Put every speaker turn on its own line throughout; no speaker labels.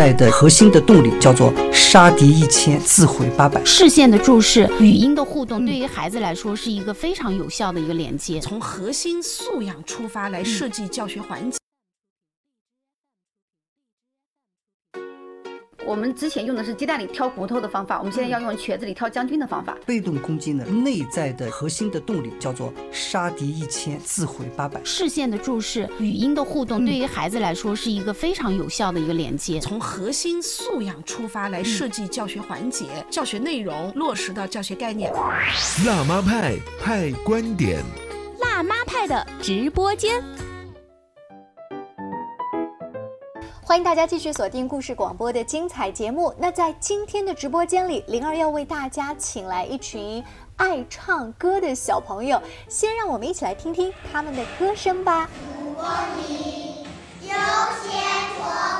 代的核心的动力叫做杀敌一千，自毁八百。
视线的注视，语音的互动，对于孩子来说是一个非常有效的一个连接。
从核心素养出发来设计教学环节。
我们之前用的是鸡蛋里挑骨头的方法，我们现在要用瘸子里挑将军的方法。
被动攻击呢，内在的核心的动力叫做杀敌一千，自毁八百。
视线的注视，语音的互动，对于孩子来说是一个非常有效的一个连接。
从核心素养出发来设计教学环节、教学内容，落实到教学概念。
辣妈派派观点，
辣妈派的直播间。欢迎大家继续锁定故事广播的精彩节目。那在今天的直播间里，灵儿要为大家请来一群爱唱歌的小朋友，先让我们一起来听听他们的歌声吧。如果你有些迫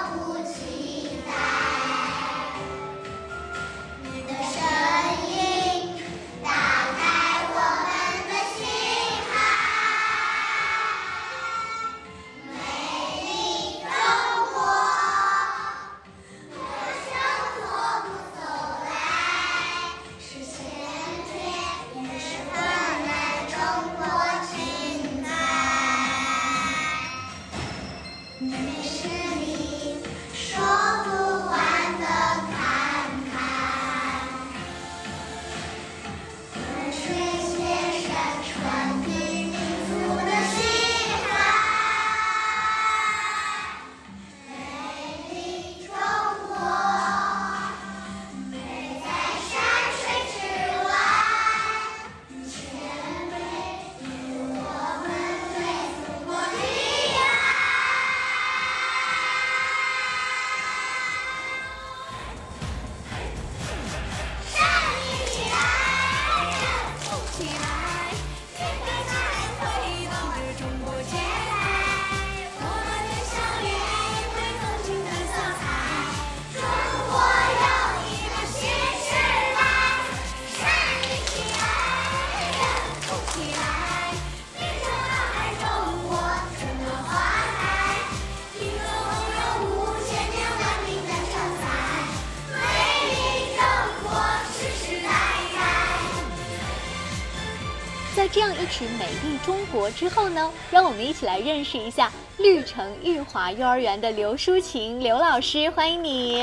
这样一曲《美丽中国》之后呢，让我们一起来认识一下绿城裕华幼儿园的刘淑琴刘老师，欢迎你。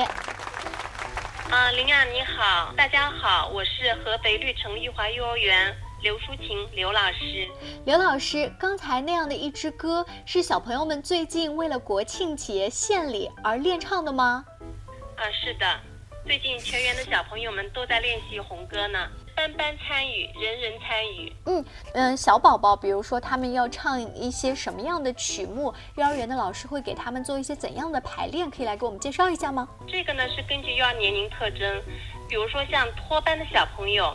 啊，林雅你好，大家好，我是合肥绿城裕华幼儿园刘淑琴刘老师。
刘老师，刚才那样的一支歌是小朋友们最近为了国庆节献礼而练唱的吗？
啊，是的，最近全园的小朋友们都在练习红歌呢，班班参与，人人参与。
嗯嗯，小宝宝，比如说他们要唱一些什么样的曲目，幼儿园的老师会给他们做一些怎样的排练？可以来给我们介绍一下吗？
这个呢是根据幼儿年龄特征，比如说像托班的小朋友，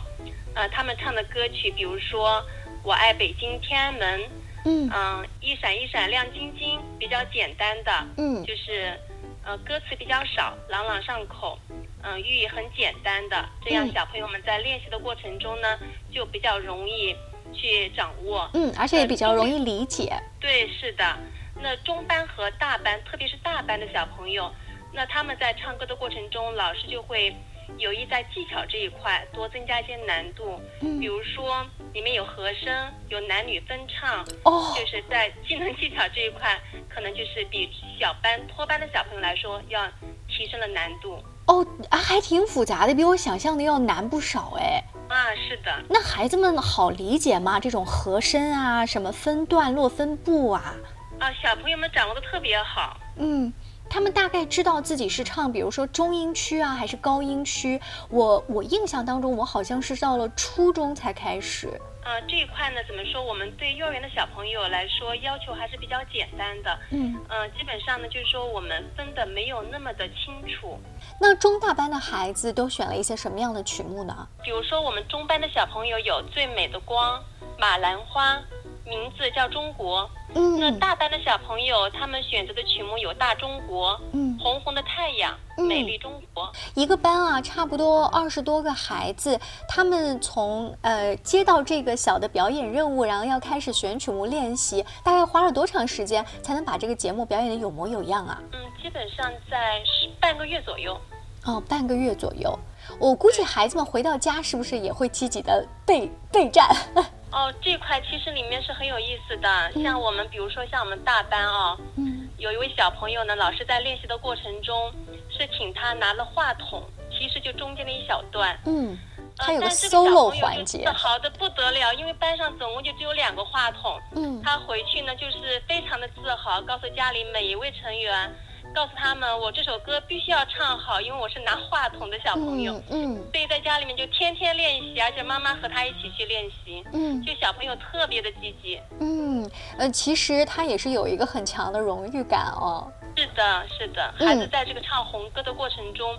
呃，他们唱的歌曲，比如说《我爱北京天安门》，
嗯
嗯，一闪一闪亮晶晶，比较简单的，
嗯
就是呃歌词比较少，朗朗上口，嗯、寓意很简单的，这样
嗯
小朋友们在练习的过程中呢，就比较容易去掌握。
嗯，而且也比较容易理解。
对，是的。那中班和大班，特别是大班的小朋友，那他们在唱歌的过程中，老师就会有意在技巧这一块多增加一些难度。
嗯
比如说里面有和声，有男女分唱，
哦
就是在技能技巧这一块，可能就是比小班托班的小朋友来说要提升了难度。
哦，啊还挺复杂的，比我想象的要难不少哎。
啊，是的，
那孩子们好理解吗？这种和声啊，什么分段落、分布啊，
啊，小朋友们掌握的特别好。
嗯，他们大概知道自己是唱，比如说中音区啊，还是高音区。我我印象当中，我好像是到了初中才开始。
呃，这一块呢，怎么说？我们对幼儿园的小朋友来说，要求还是比较简单的。
嗯，
呃，基本上呢，就是说我们分的没有那么的清楚。
那中大班的孩子都选了一些什么样的曲目呢？
比如说，我们中班的小朋友有《最美的光》《马兰花》《名字叫《中国》。嗯那
嗯
大班的小朋友他们选择的曲目有《大中国》、
嗯，
红红的太阳、
嗯
美丽中国。
一个班啊，差不多二十多个孩子，他们从呃接到这个小的表演任务，然后要开始选曲目练习，大概花了多长时间才能把这个节目表演的有模有样啊？
嗯，基本上在十半个月左右。
哦，半个月左右。我估计孩子们回到家是不是也会积极的备备战？
哦，这块其实里面是很有意思的。像我们，比如说像我们大班啊、
嗯
有一位小朋友呢，老师在练习的过程中是请他拿了话筒，其实就中间的一小段。
嗯，
呃
它有个 solo 环节
自豪的不得了，因为班上总共就只有两个话筒。
嗯
他回去呢，就是非常的自豪，告诉家里每一位成员，告诉他们我这首歌必须要唱好，因为我是拿话筒的小朋友。
嗯嗯
所以在家里面就天天练习，而且妈妈和他一起去练习，
嗯
就小朋友特别的积极。
嗯，呃，其实他也是有一个很强的荣誉感哦。
是的，是的，
嗯
孩子在这个唱红歌的过程中，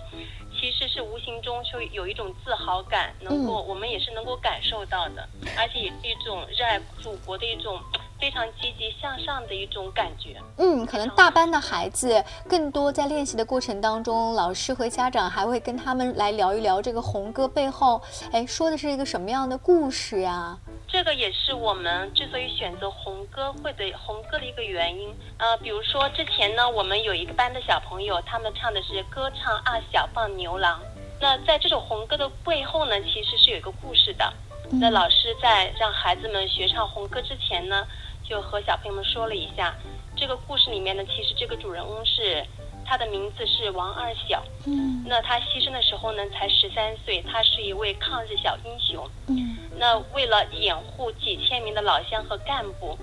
其实是无形中就有一种自豪感，能够、
嗯
我们也是能够感受到的，而且也是一种热爱祖国的一种非常积极向上的一种感觉。
嗯，可能大班的孩子更多在练习的过程当中，老师和家长还会跟他们来聊一聊这个红歌背后，哎，说的是一个什么样的故事呀、
这个也是我们之所以选择红歌会的红歌的一个原因。呃，比如说之前呢，我们有一个班的小朋友，他们唱的是歌唱二小放牛郎。那在这首红歌的背后呢，其实是有一个故事的。那老师在让孩子们学唱红歌之前呢，就和小朋友们说了一下，这个故事里面呢，其实这个主人翁是他的名字是王二小。
嗯
那他牺牲的时候呢，才十三岁，他是一位抗日小英雄。
嗯
那为了掩护几千名的老乡和干部，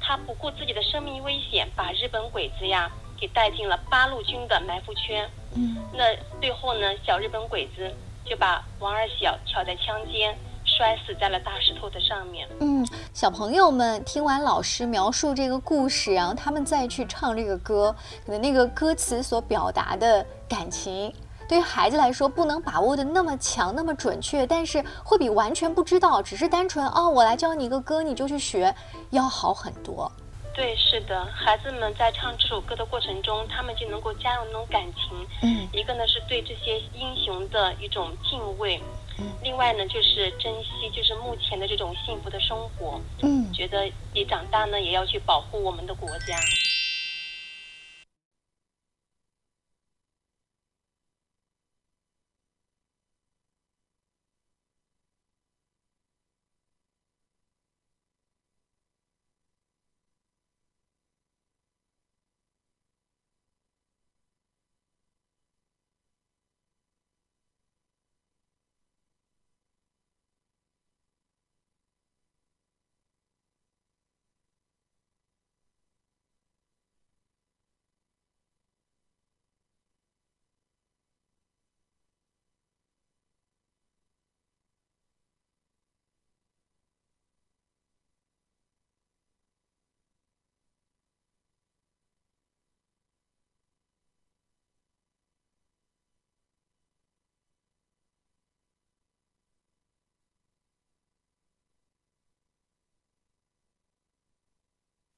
他不顾自己的生命危险，把日本鬼子呀给带进了八路军的埋伏圈。
嗯
那最后呢，小日本鬼子就把王二小挑在枪尖，摔死在了大石头的上面。
嗯，小朋友们听完老师描述这个故事，然后他们再去唱这个歌，可能那个歌词所表达的感情。对于孩子来说，不能把握的那么强、那么准确，但是会比完全不知道，只是单纯哦，我来教你一个歌，你就去学，要好很多。
对，是的，孩子们在唱这首歌的过程中，他们就能够加入那种感情。
嗯
一个呢是对这些英雄的一种敬畏，另外呢就是珍惜，就是目前的这种幸福的生活。
嗯
觉得你长大呢也要去保护我们的国家。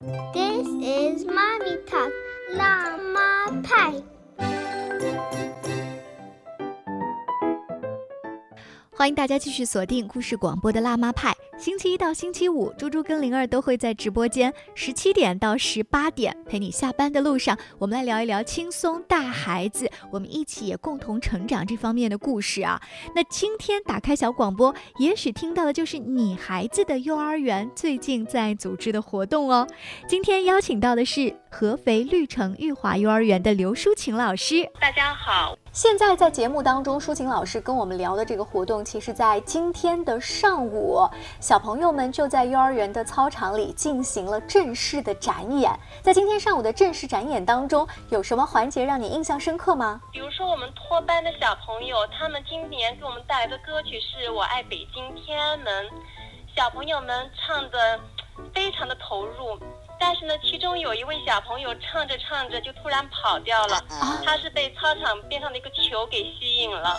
This is Mommy Talk 辣妈
欢迎大家继续锁定故事广播的辣妈派。星期一到星期五，猪猪跟灵儿都会在直播间十七点到十八点陪你下班的路上，我们来聊一聊轻松带孩子，我们一起也共同成长这方面的故事啊。那今天打开小广播，也许听到的就是你孩子的幼儿园最近在组织的活动哦。今天邀请到的是合肥绿城玉华幼儿园的刘淑琴老师。
大家好，
现在在节目当中，舒琴老师跟我们聊的这个活动，其实在今天的上午，小朋友们就在幼儿园的操场里进行了正式的展演。在今天上午的正式展演当中，有什么环节让你印象深刻吗？
比如说我们托班的小朋友，他们今年给我们带来的歌曲是《我爱北京天安门》，小朋友们唱的非常的投入。但是呢，其中有一位小朋友唱着唱着就突然跑掉了，他是被操场边上的一个球给吸引了，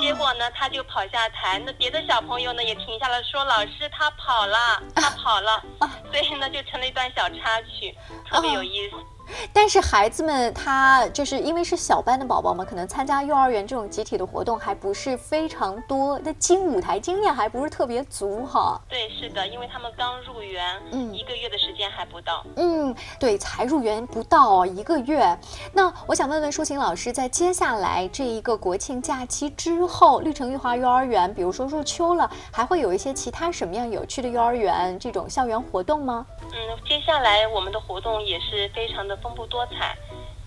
结果呢，他就跑下台，那别的小朋友呢也停下来说：“老师，他跑了，他跑了。”所以呢，就成了一段小插曲，特别有意思。
但是孩子们他就是因为是小班的宝宝嘛，可能参加幼儿园这种集体的活动还不是非常多，那经舞台经验还不是特别足哈。
对，是的，因为他们刚入园，
嗯
一个月的时间还不到。
嗯，对，才入园不到一个月。那我想问问舒琴老师，在接下来这一个国庆假期之后，绿城育华幼儿园，比如说入秋了，还会有一些其他什么样有趣的幼儿园这种校园活动吗？
嗯，接下来我们的活动也是非常的丰富多彩。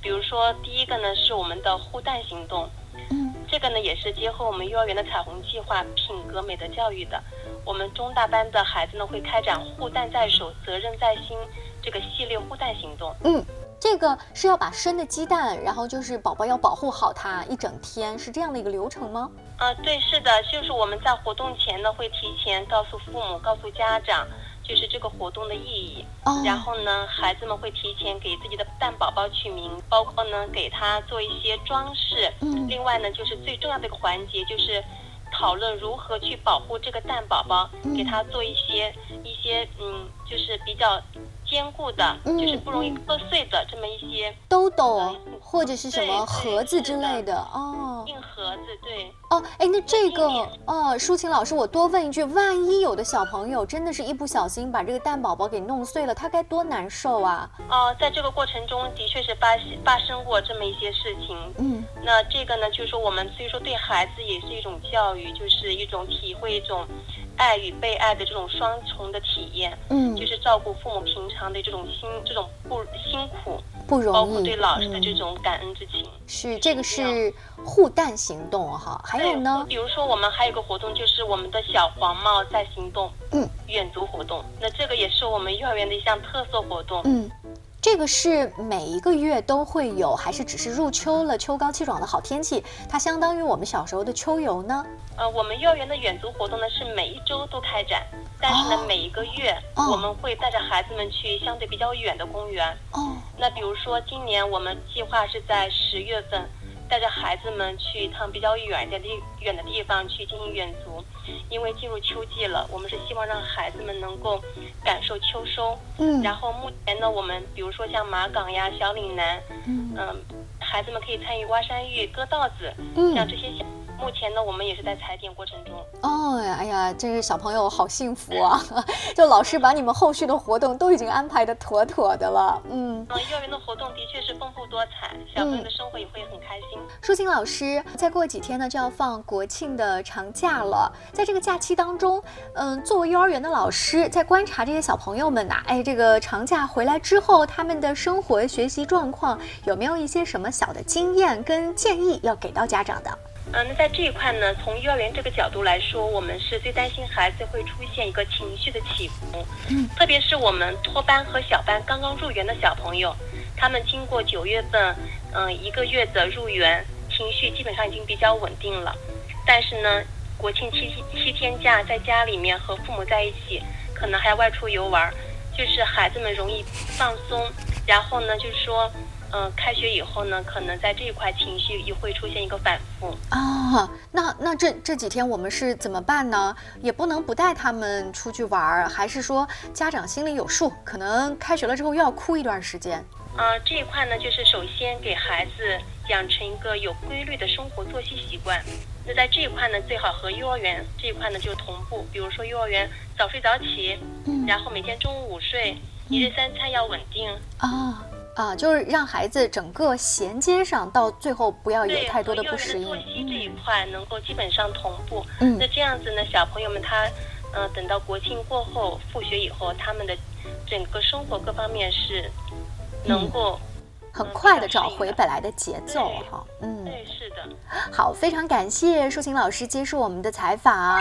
比如说，第一个呢是我们的护蛋行动，
嗯，
这个呢也是结合我们幼儿园的彩虹计划品格美德教育的。我们中大班的孩子呢会开展护蛋在手，责任在心这个系列护蛋行动。
嗯，这个是要把生的鸡蛋，然后就是宝宝要保护好它一整天，是这样的一个流程吗？
啊，对，是的，就是我们在活动前呢会提前告诉父母、告诉家长，就是这个活动的意义。
哦
然后呢，孩子们会提前给自己的蛋宝宝取名，包括呢给他做一些装饰。
嗯
另外呢，就是最重要的一个环节就是讨论如何去保护这个蛋宝宝，
嗯
给他做一些一些嗯，就是比较坚固的，
嗯
就是不容易破碎的这么一些
兜兜
嗯
或者是什么盒子之类的哦。
硬盒子，对。
哦，哎，那这个
经典
哦，舒琴老师，我多问一句，万一有的小朋友真的是一不小心把这个蛋宝宝给弄碎了，他该多难受啊！
哦，在这个过程中的确是发发生过这么一些事情。
嗯
那这个呢，就是说我们所以说对孩子也是一种教育，就是一种体会一种爱与被爱的这种双重的体验，
嗯，
就是照顾父母平常的这种辛这种不辛苦，
不容
包括。对老师的
嗯
这种感恩之情。
是这个是护蛋行动哈，还有呢，
比如说我们还有一个活动，就是我们的小黄帽在行动，
嗯，
远足活动。那这个也是我们幼儿园的一项特色活动。
嗯。这个是每一个月都会有，还是只是入秋了，秋高气爽的好天气，它相当于我们小时候的秋游呢？
呃，我们幼儿园的远足活动呢是每一周都开展，但是呢、
哦
每一个月、
哦
我们会带着孩子们去相对比较远的公园。
哦，
那比如说今年我们计划是在十月份，带着孩子们去一趟比较远的地远的地方去进行远足，因为进入秋季了，我们是希望让孩子们能够感受秋收。
嗯，
然后目前呢，我们比如说像马岗呀、小岭南，
嗯
嗯，孩子们可以参与挖山芋、割稻子，
嗯
像这些项。目前呢，我们也是在踩点过程中。
哦，哎呀，这个小朋友好幸福啊！就老师把你们后续的活动都已经安排的妥妥的了。嗯，
嗯，幼儿园的活动的确是丰富多彩，小朋友的生活也会很开心。
舒心老师，再过几天呢就要放国庆的长假了，在这个假期当中，嗯，作为幼儿园的老师，在观察这些小朋友们呐、哎，这个长假回来之后，他们的生活学习状况有没有一些什么小的经验跟建议要给到家长的？
嗯，那在这一块呢，从幼儿园这个角度来说，我们是最担心孩子会出现一个情绪的起伏。
嗯，
特别是我们托班和小班刚刚入园的小朋友，他们经过九月份，嗯、一个月的入园，情绪基本上已经比较稳定了。但是呢，国庆七七天假在家里面和父母在一起，可能还要外出游玩儿，就是孩子们容易放松。然后呢，就是说，嗯、开学以后呢，可能在这一块情绪也会出现一个反复。
啊，那那这这几天我们是怎么办呢？也不能不带他们出去玩儿，还是说家长心里有数，可能开学了之后又要哭一段时间？
呃，这一块呢，就是首先给孩子养成一个有规律的生活作息习惯。那在这一块呢，最好和幼儿园这一块呢就同步，比如说幼儿园早睡早起，
嗯
然后每天中午午睡，一日三餐要稳定。
啊啊，就是让孩子整个衔接上，到最后不要有，太多的不适应
的作。息这一块能够基本上同步。
嗯
那这样子呢，小朋友们他，呃，等到国庆过后复学以后，他们的整个生活各方面是能够。
很快的找回本来的节奏
对
哈，嗯，
对，是的。
好，非常感谢舒晴老师接受我们的采访。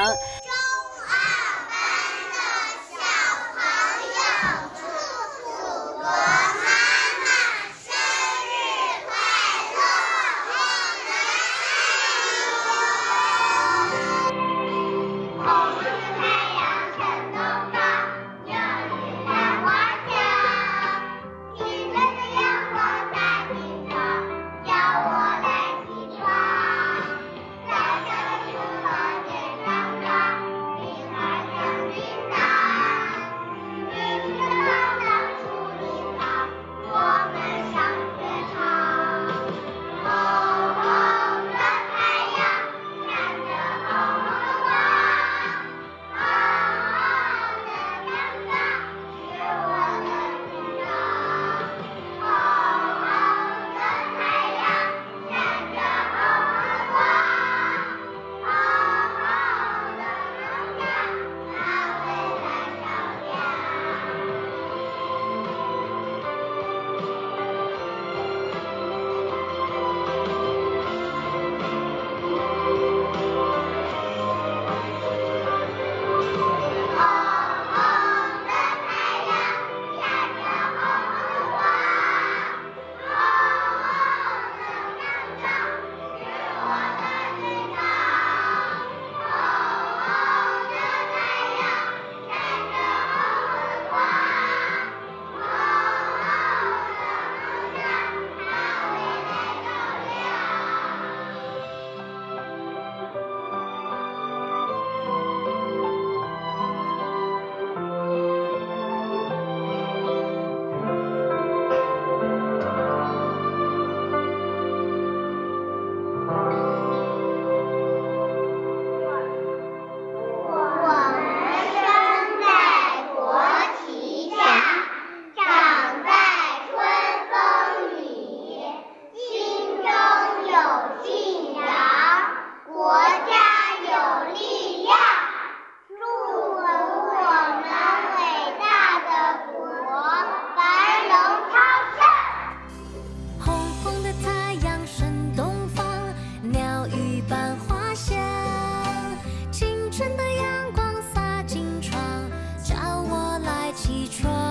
窗。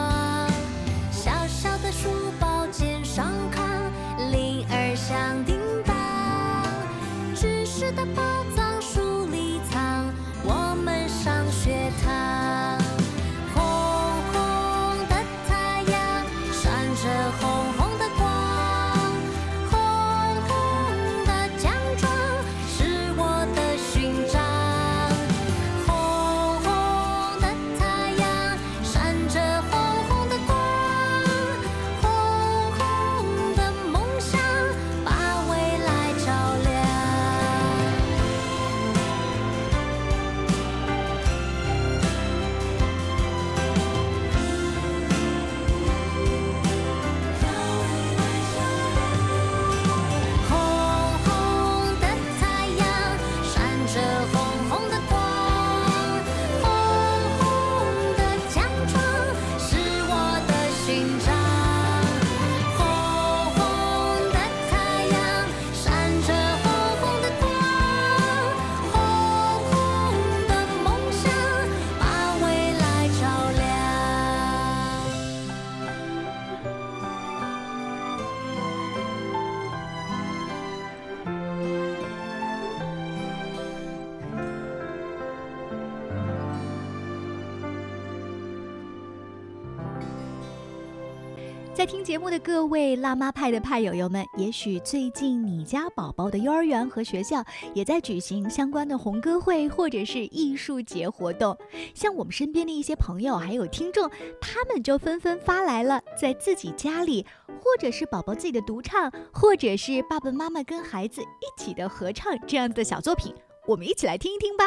在听节目的各位辣妈派的派友友们，也许最近你家宝宝的幼儿园和学校也在举行相关的红歌会或者是艺术节活动。像我们身边的一些朋友还有听众，他们就纷纷发来了在自己家里，或者是宝宝自己的独唱，或者是爸爸妈妈跟孩子一起的合唱这样的小作品，我们一起来听一听吧。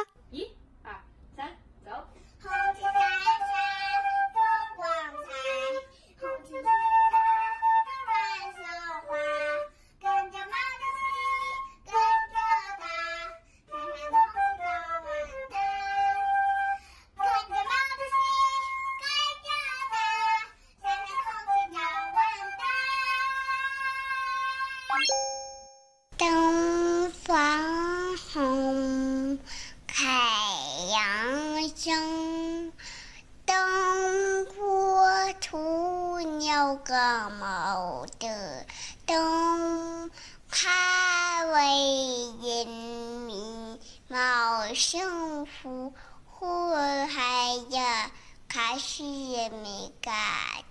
幸福，祸害呀，开始人民干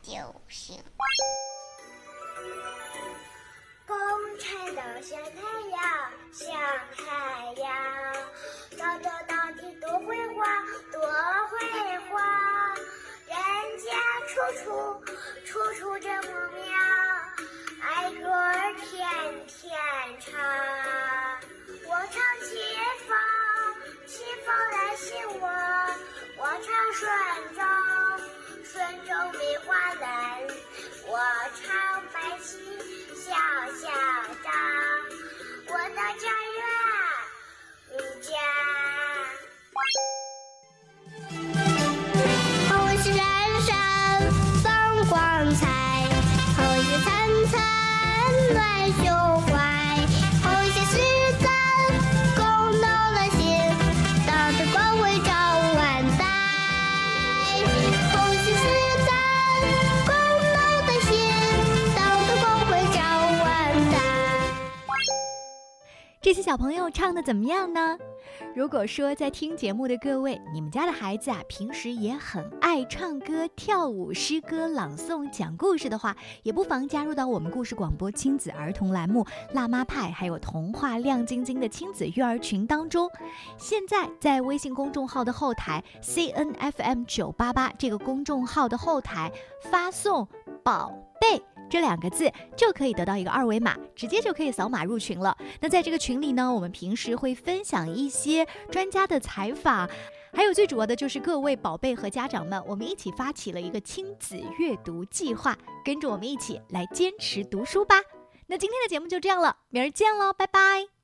就行。共产党像太阳，像太阳，照着大地多辉煌，多辉煌。人家处处处处这么妙，爱歌天天唱。我唱前方，西风来信我，我唱顺州，顺州梅花人，我唱白旗小小张，
小朋友唱的怎么样呢？如果说在听节目的各位，你们家的孩子啊，平时也很爱唱歌、跳舞、诗歌、朗诵、讲故事的话，也不妨加入到我们故事广播亲子儿童栏目“辣妈派”还有童话亮晶晶的亲子育儿群当中。现在在微信公众号的后台 “C N F M 九八八”这个公众号的后台发送“宝贝”。这两个字就可以得到一个二维码，直接就可以扫码入群了。那在这个群里呢，我们平时会分享一些专家的采访，还有最主要的就是各位宝贝和家长们，我们一起发起了一个亲子阅读计划，跟着我们一起来坚持读书吧。那今天的节目就这样了，明儿见喽，拜拜。